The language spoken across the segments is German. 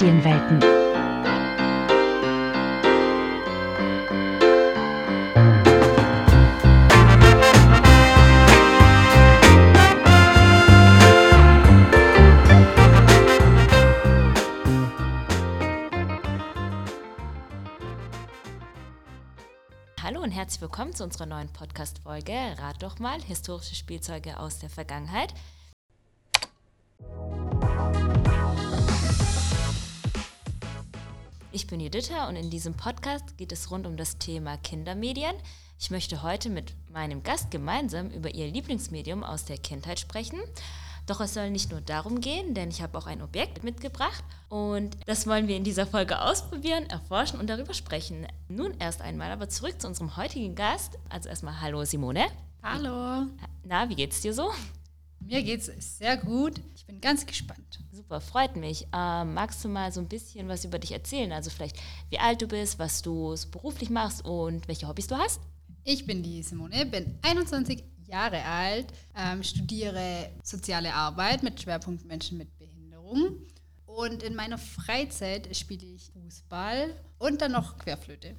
Medienwelten. Hallo und herzlich willkommen zu unserer neuen Podcast-Folge Rat doch mal, historische Spielzeuge aus der Vergangenheit. Ich bin Juditha und in diesem Podcast geht es rund um das Thema Kindermedien. Ich möchte heute mit meinem Gast gemeinsam über ihr Lieblingsmedium aus der Kindheit sprechen. Doch es soll nicht nur darum gehen, denn ich habe auch ein Objekt mitgebracht und das wollen wir in dieser Folge ausprobieren, erforschen und darüber sprechen. Nun erst einmal aber zurück zu unserem heutigen Gast. Also erstmal Hallo Simone. Hallo. Na, wie geht's dir so? Mir geht's sehr gut. Ich bin ganz gespannt. Super, freut mich. Ähm, magst du mal so ein bisschen was über dich erzählen? Also vielleicht, wie alt du bist, was du so beruflich machst und welche Hobbys du hast? Ich bin die Simone, bin 21 Jahre alt, ähm, studiere soziale Arbeit mit Schwerpunkt Menschen mit Behinderung. Und in meiner Freizeit spiele ich Fußball und dann noch Querflöte.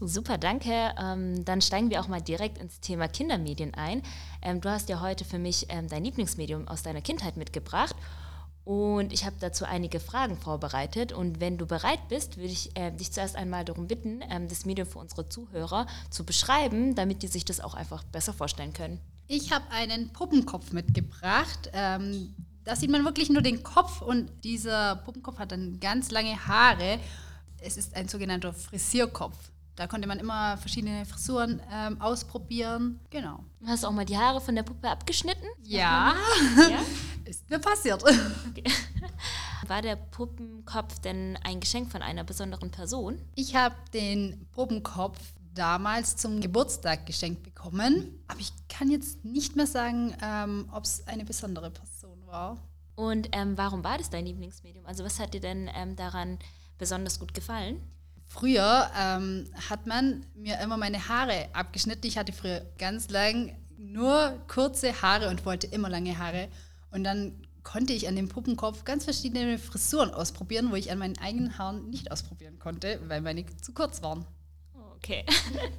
Super, danke. Ähm, dann steigen wir auch mal direkt ins Thema Kindermedien ein. Ähm, du hast ja heute für mich ähm, dein Lieblingsmedium aus deiner Kindheit mitgebracht. Und ich habe dazu einige Fragen vorbereitet. Und wenn du bereit bist, würde ich äh, dich zuerst einmal darum bitten, das Medium für unsere Zuhörer zu beschreiben, damit die sich das auch einfach besser vorstellen können. Ich habe einen Puppenkopf mitgebracht. Da sieht man wirklich nur den Kopf und dieser Puppenkopf hat dann ganz lange Haare. Es ist ein sogenannter Frisierkopf. Da konnte man immer verschiedene Frisuren ähm, ausprobieren. Genau. Hast du auch mal die Haare von der Puppe abgeschnitten? Ja, Ja? ist mir passiert. Okay. War der Puppenkopf denn ein Geschenk von einer besonderen Person? Ich habe den Puppenkopf damals zum Geburtstag geschenkt bekommen. Aber ich kann jetzt nicht mehr sagen, ähm, ob es eine besondere Person war. Und ähm, warum war das dein Lieblingsmedium? Also was hat dir denn ähm, daran besonders gut gefallen? Früher ähm, hat man mir immer meine Haare abgeschnitten. Ich hatte früher ganz lang nur kurze Haare und wollte immer lange Haare. Und dann konnte ich an dem Puppenkopf ganz verschiedene Frisuren ausprobieren, wo ich an meinen eigenen Haaren nicht ausprobieren konnte, weil meine zu kurz waren. Okay.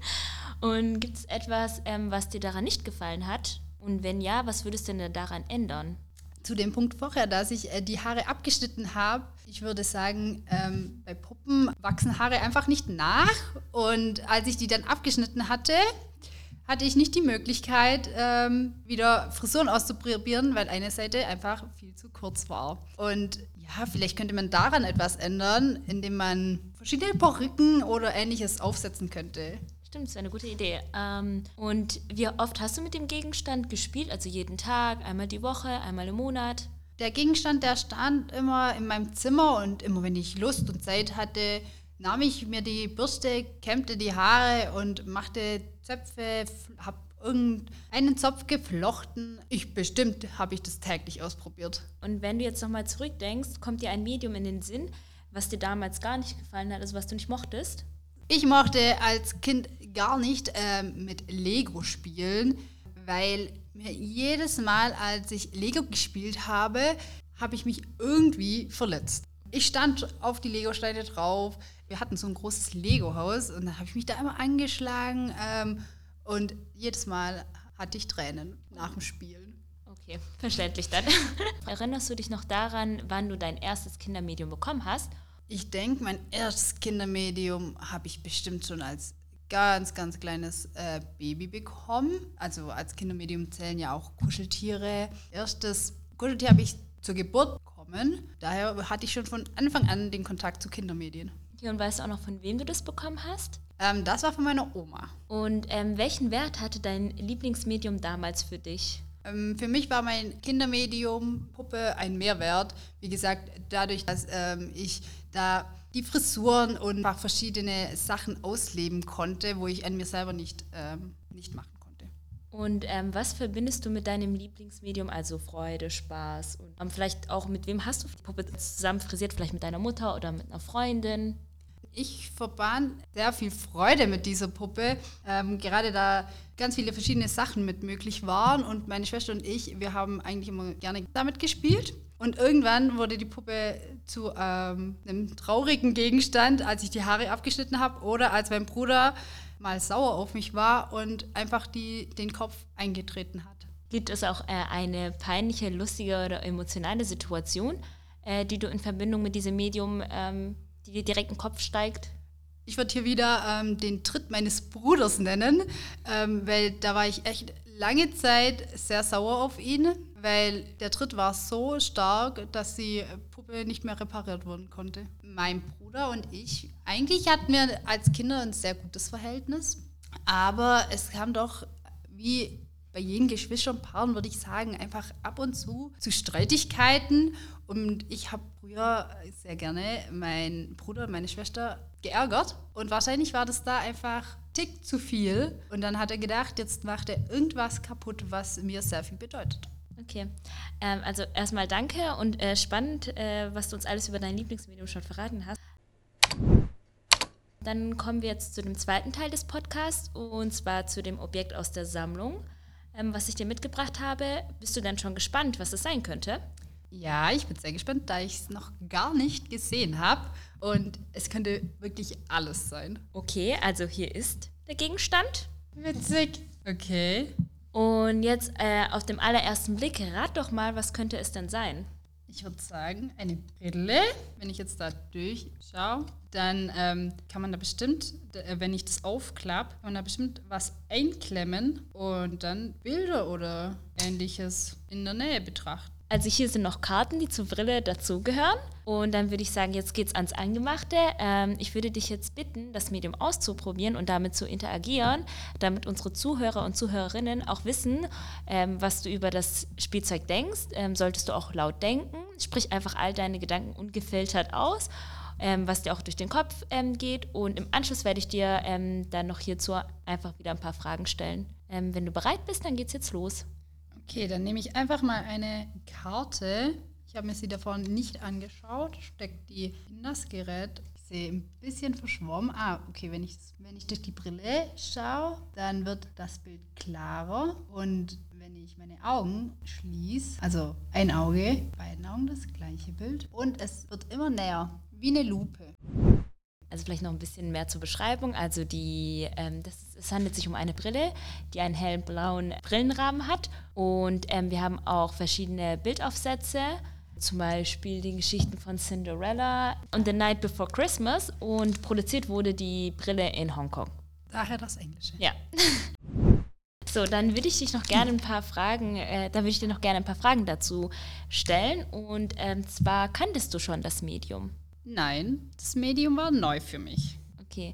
Und gibt es etwas, ähm, was dir daran nicht gefallen hat? Und wenn ja, was würdest du denn daran ändern? Zu dem Punkt vorher, dass ich äh, die Haare abgeschnitten habe, ich würde sagen, ähm, bei Puppen wachsen Haare einfach nicht nach. Und als ich die dann abgeschnitten hatte, hatte ich nicht die Möglichkeit, ähm, wieder Frisuren auszuprobieren, weil eine Seite einfach viel zu kurz war. Und ja, vielleicht könnte man daran etwas ändern, indem man verschiedene Perücken oder ähnliches aufsetzen könnte. Stimmt, das wäre eine gute Idee. Ähm, und wie oft hast du mit dem Gegenstand gespielt? Also jeden Tag, einmal die Woche, einmal im Monat? Der Gegenstand, der stand immer in meinem Zimmer und immer wenn ich Lust und Zeit hatte, nahm ich mir die Bürste, kämmte die Haare und machte Zöpfe, habe irgendeinen Zopf geflochten. Ich bestimmt habe ich das täglich ausprobiert. Und wenn du jetzt nochmal zurückdenkst, kommt dir ein Medium in den Sinn, was dir damals gar nicht gefallen hat, also was du nicht mochtest? Ich mochte als Kind gar nicht ähm, mit Lego spielen, weil mir jedes Mal, als ich Lego gespielt habe, habe ich mich irgendwie verletzt. Ich stand auf die Lego-Steine drauf. Wir hatten so ein großes Lego-Haus und dann habe ich mich da immer angeschlagen ähm, und jedes Mal hatte ich Tränen nach dem Spielen. Okay, verständlich dann. Erinnerst du dich noch daran, wann du dein erstes Kindermedium bekommen hast? Ich denke, mein erstes Kindermedium habe ich bestimmt schon als ganz, ganz kleines äh, Baby bekommen. Also als Kindermedium zählen ja auch Kuscheltiere. Erstes Kuscheltier habe ich zur Geburt bekommen. Daher hatte ich schon von Anfang an den Kontakt zu Kindermedien. Okay, und weißt du auch noch, von wem du das bekommen hast? Ähm, das war von meiner Oma. Und ähm, welchen Wert hatte dein Lieblingsmedium damals für dich? Ähm, für mich war mein Kindermedium Puppe ein Mehrwert. Wie gesagt, dadurch, dass ähm, ich da die Frisuren und einfach verschiedene Sachen ausleben konnte, wo ich an mir selber nicht, ähm, nicht machen konnte. Und ähm, was verbindest du mit deinem Lieblingsmedium? Also Freude, Spaß und ähm, vielleicht auch mit wem hast du die Puppe zusammen frisiert? Vielleicht mit deiner Mutter oder mit einer Freundin? Ich verband sehr viel Freude mit dieser Puppe, ähm, gerade da ganz viele verschiedene Sachen mit möglich waren und meine Schwester und ich, wir haben eigentlich immer gerne damit gespielt. Und irgendwann wurde die Puppe zu ähm, einem traurigen Gegenstand, als ich die Haare abgeschnitten habe oder als mein Bruder mal sauer auf mich war und einfach die, den Kopf eingetreten hat. Gibt es auch äh, eine peinliche, lustige oder emotionale Situation, äh, die du in Verbindung mit diesem Medium, ähm, die dir direkt in den Kopf steigt? Ich würde hier wieder ähm, den Tritt meines Bruders nennen, ähm, weil da war ich echt lange Zeit sehr sauer auf ihn, weil der Tritt war so stark, dass die Puppe nicht mehr repariert werden konnte. Mein Bruder und ich, eigentlich hatten wir als Kinder ein sehr gutes Verhältnis, aber es kam doch wie bei jedem Geschwisterpaaren, würde ich sagen, einfach ab und zu zu Streitigkeiten. Und ich habe früher sehr gerne meinen Bruder und meine Schwester geärgert. Und wahrscheinlich war das da einfach tick zu viel. Und dann hat er gedacht, jetzt macht er irgendwas kaputt, was mir sehr viel bedeutet. Okay, ähm, also erstmal danke und äh, spannend, äh, was du uns alles über dein Lieblingsmedium schon verraten hast. Dann kommen wir jetzt zu dem zweiten Teil des Podcasts und zwar zu dem Objekt aus der Sammlung, ähm, was ich dir mitgebracht habe. Bist du denn schon gespannt, was es sein könnte? Ja, ich bin sehr gespannt, da ich es noch gar nicht gesehen habe. Und es könnte wirklich alles sein. Okay, also hier ist der Gegenstand. Witzig. Okay. Und jetzt äh, auf dem allerersten Blick, rat doch mal, was könnte es denn sein? Ich würde sagen, eine Brille. Wenn ich jetzt da durchschaue, dann ähm, kann man da bestimmt, äh, wenn ich das aufklappe, kann man da bestimmt was einklemmen und dann Bilder oder ähnliches in der Nähe betrachten. Also hier sind noch Karten, die zur Brille dazugehören. Und dann würde ich sagen, jetzt geht's ans Angemachte. Ähm, ich würde dich jetzt bitten, das Medium auszuprobieren und damit zu interagieren, damit unsere Zuhörer und Zuhörerinnen auch wissen, ähm, was du über das Spielzeug denkst. Ähm, solltest du auch laut denken. Sprich einfach all deine Gedanken ungefiltert aus. Ähm, was dir auch durch den Kopf ähm, geht. Und im Anschluss werde ich dir ähm, dann noch hierzu einfach wieder ein paar Fragen stellen. Ähm, wenn du bereit bist, dann geht's jetzt los. Okay, dann nehme ich einfach mal eine Karte. Ich habe mir sie davon nicht angeschaut. Steckt die in das Gerät. Ein bisschen verschwommen. Ah, okay, wenn ich, wenn ich durch die Brille schaue, dann wird das Bild klarer. Und wenn ich meine Augen schließe, also ein Auge, Augen das gleiche Bild. Und es wird immer näher, wie eine Lupe. Also vielleicht noch ein bisschen mehr zur Beschreibung. Also die, ähm, das, es handelt sich um eine Brille, die einen hellen blauen Brillenrahmen hat. Und ähm, wir haben auch verschiedene Bildaufsätze, zum Beispiel die Geschichten von Cinderella und The Night Before Christmas. Und produziert wurde die Brille in Hongkong. Daher das Englische. Ja. So, dann würde ich dich noch gerne ein paar Fragen, äh, dann würde ich dir noch gerne ein paar Fragen dazu stellen. Und ähm, zwar kanntest du schon das Medium? Nein, das Medium war neu für mich. Okay.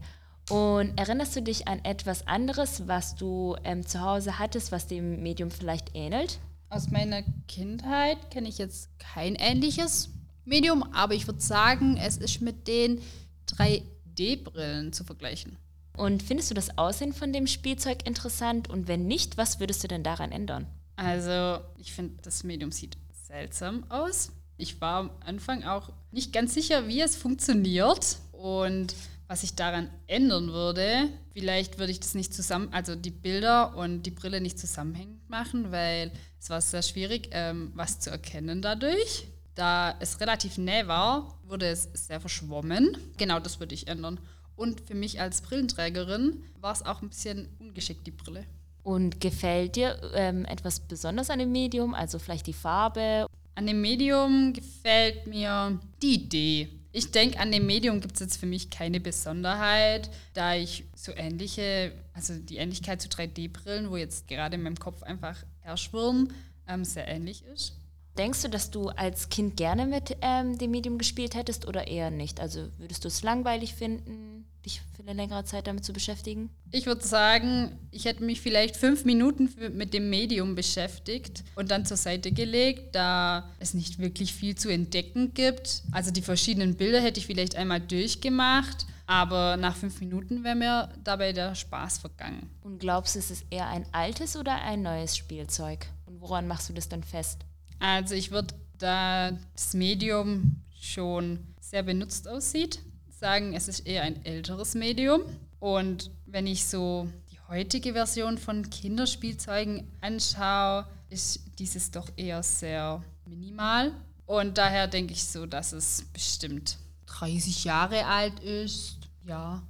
Und erinnerst du dich an etwas anderes, was du ähm, zu Hause hattest, was dem Medium vielleicht ähnelt? Aus meiner Kindheit kenne ich jetzt kein ähnliches Medium, aber ich würde sagen, es ist mit den 3D-Brillen zu vergleichen. Und findest du das Aussehen von dem Spielzeug interessant? Und wenn nicht, was würdest du denn daran ändern? Also, ich finde, das Medium sieht seltsam aus. Ich war am Anfang auch nicht ganz sicher, wie es funktioniert und was ich daran ändern würde. Vielleicht würde ich das nicht zusammen, also die Bilder und die Brille nicht zusammenhängend machen, weil es war sehr schwierig, ähm, was zu erkennen dadurch. Da es relativ näher war, wurde es sehr verschwommen. Genau das würde ich ändern. Und für mich als Brillenträgerin war es auch ein bisschen ungeschickt, die Brille. Und gefällt dir ähm, etwas besonders an dem Medium, also vielleicht die Farbe an dem Medium gefällt mir die Idee. Ich denke, an dem Medium gibt es jetzt für mich keine Besonderheit, da ich so ähnliche, also die Ähnlichkeit zu 3D-Brillen, wo jetzt gerade in meinem Kopf einfach herschwirren, ähm, sehr ähnlich ist. Denkst du, dass du als Kind gerne mit ähm, dem Medium gespielt hättest oder eher nicht? Also würdest du es langweilig finden? Dich für eine längere Zeit damit zu beschäftigen? Ich würde sagen, ich hätte mich vielleicht fünf Minuten mit dem Medium beschäftigt und dann zur Seite gelegt, da es nicht wirklich viel zu entdecken gibt. Also die verschiedenen Bilder hätte ich vielleicht einmal durchgemacht, aber nach fünf Minuten wäre mir dabei der Spaß vergangen. Und glaubst du, ist es eher ein altes oder ein neues Spielzeug? Und woran machst du das dann fest? Also ich würde, da das Medium schon sehr benutzt aussieht, sagen, es ist eher ein älteres Medium. Und wenn ich so die heutige Version von Kinderspielzeugen anschaue, ist dieses doch eher sehr minimal. Und daher denke ich so, dass es bestimmt 30 Jahre alt ist. Ja.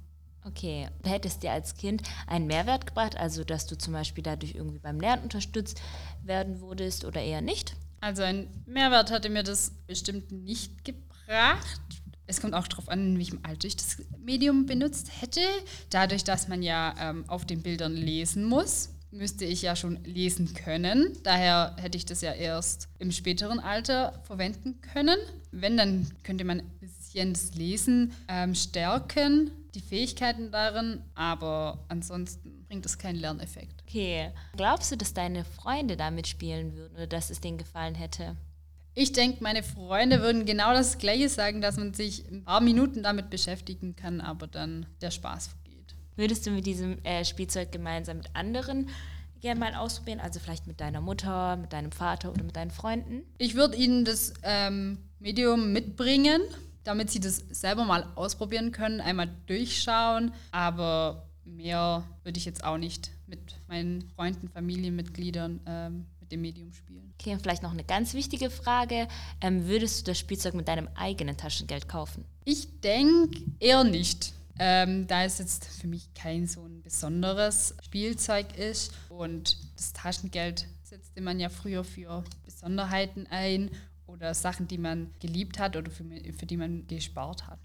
Okay, hätte es dir als Kind einen Mehrwert gebracht, also dass du zum Beispiel dadurch irgendwie beim Lernen unterstützt werden würdest oder eher nicht? Also ein Mehrwert hatte mir das bestimmt nicht gebracht. Es kommt auch darauf an, in welchem Alter ich das Medium benutzt hätte. Dadurch, dass man ja ähm, auf den Bildern lesen muss, müsste ich ja schon lesen können. Daher hätte ich das ja erst im späteren Alter verwenden können. Wenn, dann könnte man ein bisschen das Lesen ähm, stärken, die Fähigkeiten darin, aber ansonsten bringt es keinen Lerneffekt. Okay. Glaubst du, dass deine Freunde damit spielen würden oder dass es denen gefallen hätte? Ich denke, meine Freunde würden genau das Gleiche sagen, dass man sich ein paar Minuten damit beschäftigen kann, aber dann der Spaß vergeht. Würdest du mit diesem äh, Spielzeug gemeinsam mit anderen gerne mal ausprobieren? Also vielleicht mit deiner Mutter, mit deinem Vater oder mit deinen Freunden? Ich würde ihnen das ähm, Medium mitbringen, damit sie das selber mal ausprobieren können, einmal durchschauen. Aber mehr würde ich jetzt auch nicht mit meinen Freunden, Familienmitgliedern ähm, mit dem Medium spielen. Okay, und vielleicht noch eine ganz wichtige Frage. Ähm, würdest du das Spielzeug mit deinem eigenen Taschengeld kaufen? Ich denke eher nicht. Ähm, da es jetzt für mich kein so ein besonderes Spielzeug ist und das Taschengeld setzte man ja früher für Besonderheiten ein oder Sachen, die man geliebt hat oder für, für die man gespart hat.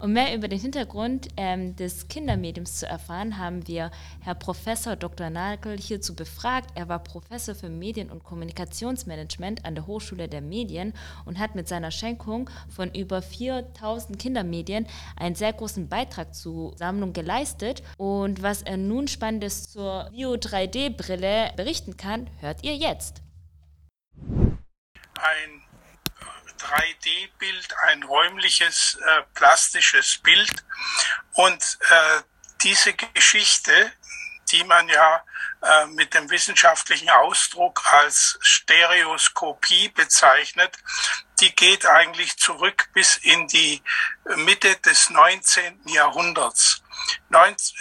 Um mehr über den Hintergrund ähm, des Kindermediums zu erfahren, haben wir Herr Professor Dr. Nagel hierzu befragt. Er war Professor für Medien- und Kommunikationsmanagement an der Hochschule der Medien und hat mit seiner Schenkung von über 4000 Kindermedien einen sehr großen Beitrag zur Sammlung geleistet. Und was er nun Spannendes zur Bio 3D-Brille berichten kann, hört ihr jetzt. Ein 3D-Bild, ein räumliches, äh, plastisches Bild. Und äh, diese Geschichte, die man ja äh, mit dem wissenschaftlichen Ausdruck als Stereoskopie bezeichnet, die geht eigentlich zurück bis in die Mitte des 19. Jahrhunderts.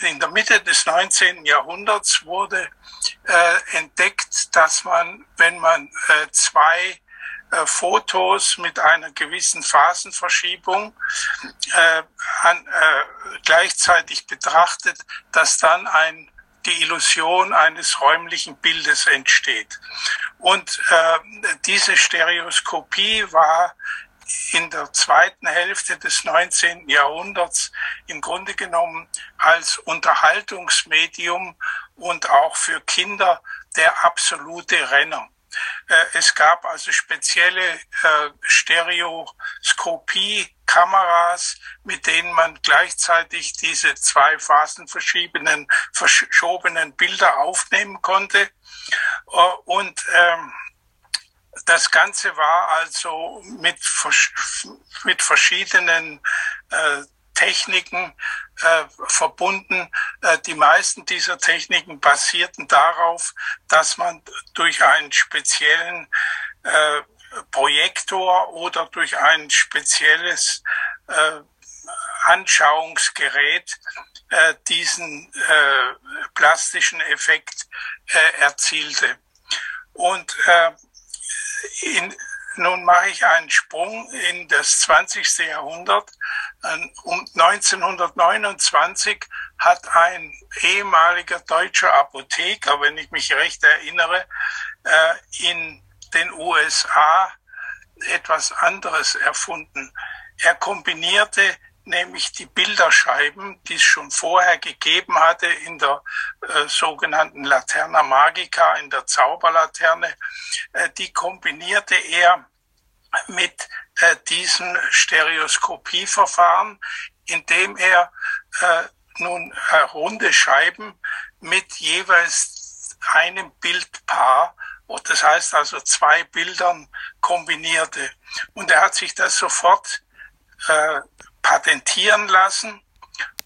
In der Mitte des 19. Jahrhunderts wurde äh, entdeckt, dass man, wenn man äh, zwei äh, Fotos mit einer gewissen Phasenverschiebung äh, an, äh, gleichzeitig betrachtet, dass dann ein die Illusion eines räumlichen Bildes entsteht. Und äh, diese Stereoskopie war in der zweiten Hälfte des 19. Jahrhunderts im Grunde genommen als Unterhaltungsmedium und auch für Kinder der absolute Renner. Äh, es gab also spezielle äh, Stereoskopie-Kameras, mit denen man gleichzeitig diese zwei phasenverschiebenen, verschobenen Bilder aufnehmen konnte. Äh, und ähm, das Ganze war also mit, mit verschiedenen Techniken äh, verbunden. Äh, die meisten dieser Techniken basierten darauf, dass man durch einen speziellen äh, Projektor oder durch ein spezielles äh, Anschauungsgerät äh, diesen äh, plastischen Effekt äh, erzielte. Und äh, in, nun mache ich einen Sprung in das 20. Jahrhundert. Um 1929 hat ein ehemaliger deutscher Apotheker, wenn ich mich recht erinnere, äh, in den USA etwas anderes erfunden. Er kombinierte nämlich die Bilderscheiben, die es schon vorher gegeben hatte in der äh, sogenannten Laterna Magica, in der Zauberlaterne, äh, die kombinierte er mit äh, diesem Stereoskopieverfahren, indem er äh, nun äh, runde Scheiben mit jeweils einem Bildpaar das heißt also zwei Bildern kombinierte. Und er hat sich das sofort äh, patentieren lassen.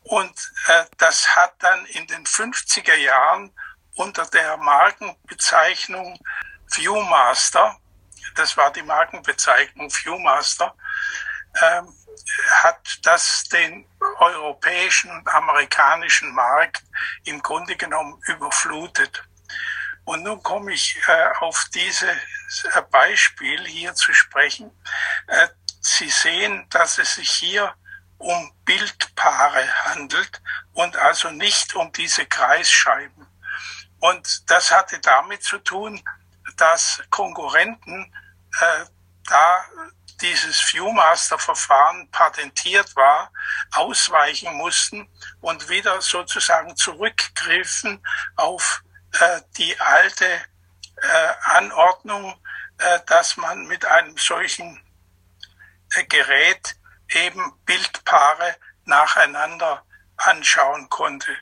Und äh, das hat dann in den 50er Jahren unter der Markenbezeichnung Viewmaster, das war die Markenbezeichnung Viewmaster, ähm, hat das den europäischen und amerikanischen Markt im Grunde genommen überflutet. Und nun komme ich äh, auf dieses äh, Beispiel hier zu sprechen. Äh, Sie sehen, dass es sich hier um Bildpaare handelt und also nicht um diese Kreisscheiben. Und das hatte damit zu tun, dass Konkurrenten, äh, da dieses Viewmaster-Verfahren patentiert war, ausweichen mussten und wieder sozusagen zurückgriffen auf äh, die alte äh, Anordnung, äh, dass man mit einem solchen äh, Gerät eben Bildpaare nacheinander anschauen konnte.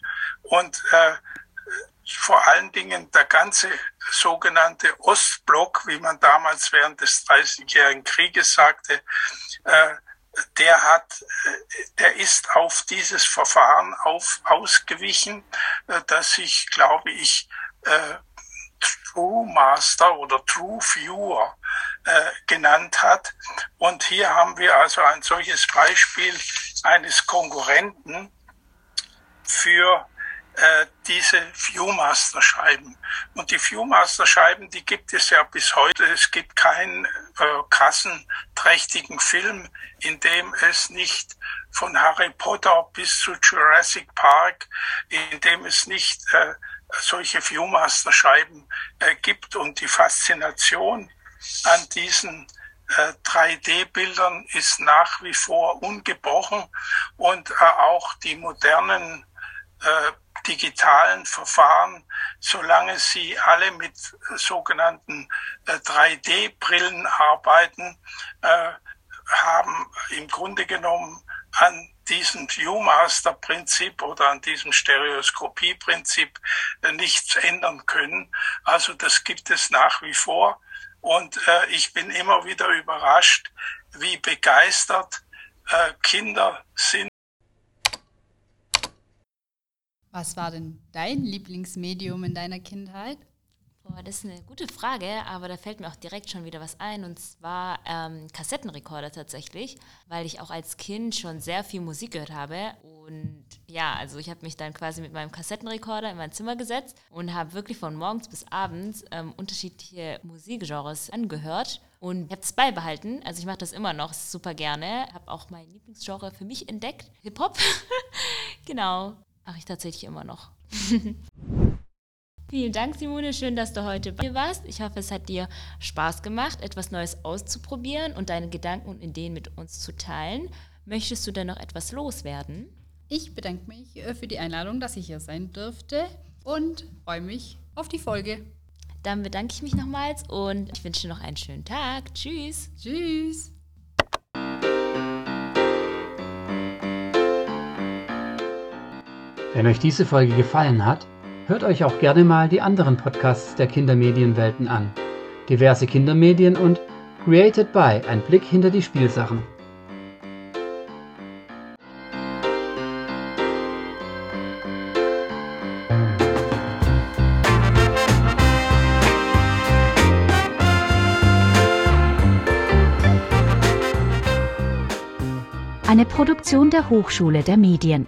Und äh, vor allen Dingen der ganze sogenannte Ostblock, wie man damals während des Dreißigjährigen Krieges sagte, äh, der hat, äh, der ist auf dieses Verfahren auf, ausgewichen, äh, das sich, glaube ich, äh, True Master oder True Viewer genannt hat. Und hier haben wir also ein solches Beispiel eines Konkurrenten für äh, diese Viewmaster-Scheiben. Und die Viewmaster-Scheiben, die gibt es ja bis heute. Es gibt keinen äh, kassenträchtigen Film, in dem es nicht von Harry Potter bis zu Jurassic Park, in dem es nicht äh, solche Viewmaster-Scheiben äh, gibt. Und die Faszination an diesen äh, 3D-Bildern ist nach wie vor ungebrochen und äh, auch die modernen äh, digitalen Verfahren, solange sie alle mit sogenannten 3D-Brillen äh, arbeiten, äh, haben im Grunde genommen an diesem Viewmaster-Prinzip oder an diesem Stereoskopie-Prinzip äh, nichts ändern können. Also das gibt es nach wie vor. Und äh, ich bin immer wieder überrascht, wie begeistert äh, Kinder sind Was war denn dein Lieblingsmedium in deiner Kindheit? Boah, das ist eine gute Frage, aber da fällt mir auch direkt schon wieder was ein und zwar ähm, Kassettenrekorder tatsächlich, weil ich auch als Kind schon sehr viel Musik gehört habe und ja, also ich habe mich dann quasi mit meinem Kassettenrekorder in mein Zimmer gesetzt und habe wirklich von morgens bis abends ähm, unterschiedliche Musikgenres angehört und ich habe es beibehalten. Also ich mache das immer noch super gerne. Habe auch mein Lieblingsgenre für mich entdeckt, Hip Hop. genau. Mache ich tatsächlich immer noch. Vielen Dank, Simone. Schön, dass du heute bei mir warst. Ich hoffe, es hat dir Spaß gemacht, etwas Neues auszuprobieren und deine Gedanken und Ideen mit uns zu teilen. Möchtest du denn noch etwas loswerden? Ich bedanke mich äh, für die Einladung, dass ich hier sein dürfte und freue mich auf die Folge. Dann bedanke ich mich nochmals und ich wünsche dir noch einen schönen Tag. Tschüss. Tschüss. Wenn euch diese Folge gefallen hat, hört euch auch gerne mal die anderen Podcasts der Kindermedienwelten an. Diverse Kindermedien und Created by ein Blick hinter die Spielsachen. Eine Produktion der Hochschule der Medien.